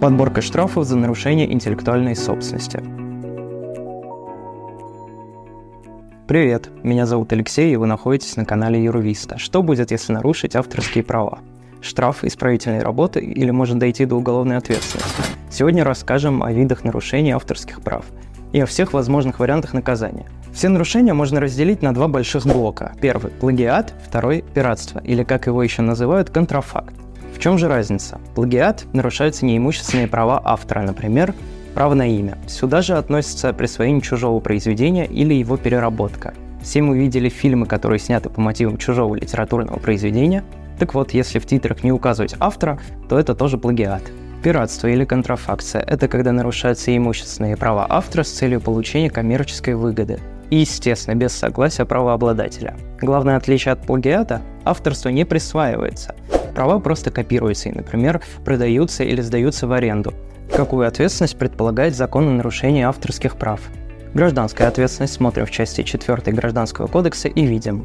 Подборка штрафов за нарушение интеллектуальной собственности. Привет, меня зовут Алексей, и вы находитесь на канале Юрвиста. Что будет, если нарушить авторские права? Штраф, исправительной работы или может дойти до уголовной ответственности? Сегодня расскажем о видах нарушений авторских прав и о всех возможных вариантах наказания. Все нарушения можно разделить на два больших блока. Первый – плагиат, второй – пиратство, или как его еще называют – контрафакт. В чем же разница? Плагиат нарушаются неимущественные права автора, например, право на имя. Сюда же относится присвоение чужого произведения или его переработка. Все мы видели фильмы, которые сняты по мотивам чужого литературного произведения. Так вот, если в титрах не указывать автора, то это тоже плагиат. Пиратство или контрафакция – это когда нарушаются имущественные права автора с целью получения коммерческой выгоды. И, естественно, без согласия правообладателя. Главное отличие от плагиата – авторство не присваивается – Права просто копируются и, например, продаются или сдаются в аренду. Какую ответственность предполагает закон о нарушении авторских прав? Гражданская ответственность смотрим в части 4 Гражданского кодекса и видим.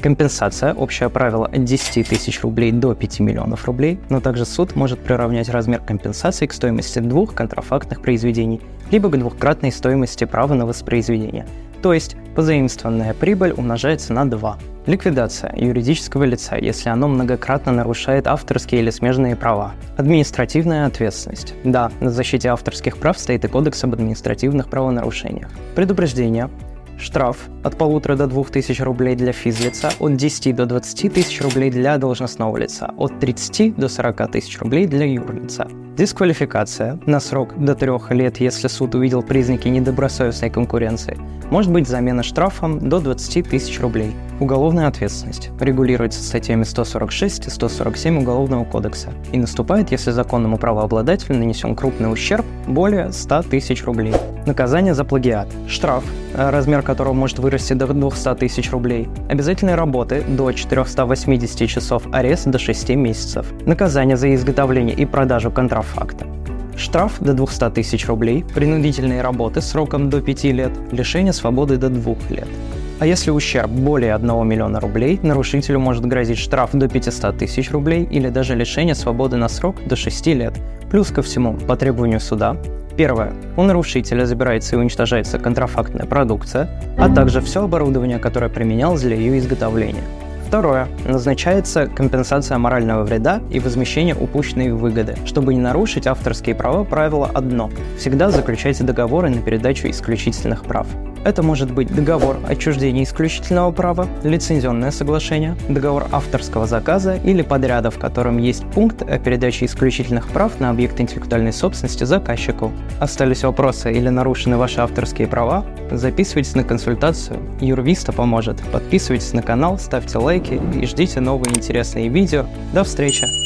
Компенсация – общее правило от 10 тысяч рублей до 5 миллионов рублей, но также суд может приравнять размер компенсации к стоимости двух контрафактных произведений, либо к двухкратной стоимости права на воспроизведение. То есть позаимствованная прибыль умножается на 2. Ликвидация юридического лица, если оно многократно нарушает авторские или смежные права. Административная ответственность. Да, на защите авторских прав стоит и Кодекс об административных правонарушениях. Предупреждение. Штраф от полутора до двух тысяч рублей для физлица, от 10 до 20 тысяч рублей для должностного лица, от 30 до 40 тысяч рублей для юрлица. Дисквалификация на срок до трех лет, если суд увидел признаки недобросовестной конкуренции. Может быть замена штрафом до 20 тысяч рублей. Уголовная ответственность регулируется статьями 146 и 147 Уголовного кодекса и наступает, если законному правообладателю нанесен крупный ущерб более 100 тысяч рублей. Наказание за плагиат. Штраф, размер которого может вырасти до 200 тысяч рублей. Обязательные работы до 480 часов, арест до 6 месяцев. Наказание за изготовление и продажу контрабанды факта. Штраф до 200 тысяч рублей, принудительные работы сроком до 5 лет, лишение свободы до 2 лет. А если ущерб более 1 миллиона рублей, нарушителю может грозить штраф до 500 тысяч рублей или даже лишение свободы на срок до 6 лет. Плюс ко всему, по требованию суда, Первое. У нарушителя забирается и уничтожается контрафактная продукция, а также все оборудование, которое применялось для ее изготовления. Второе. Назначается компенсация морального вреда и возмещение упущенной выгоды. Чтобы не нарушить авторские права, правило одно. Всегда заключайте договоры на передачу исключительных прав. Это может быть договор отчуждения исключительного права, лицензионное соглашение, договор авторского заказа или подряда, в котором есть пункт о передаче исключительных прав на объект интеллектуальной собственности заказчику. Остались вопросы или нарушены ваши авторские права? Записывайтесь на консультацию, юрвиста поможет. Подписывайтесь на канал, ставьте лайки и ждите новые интересные видео. До встречи!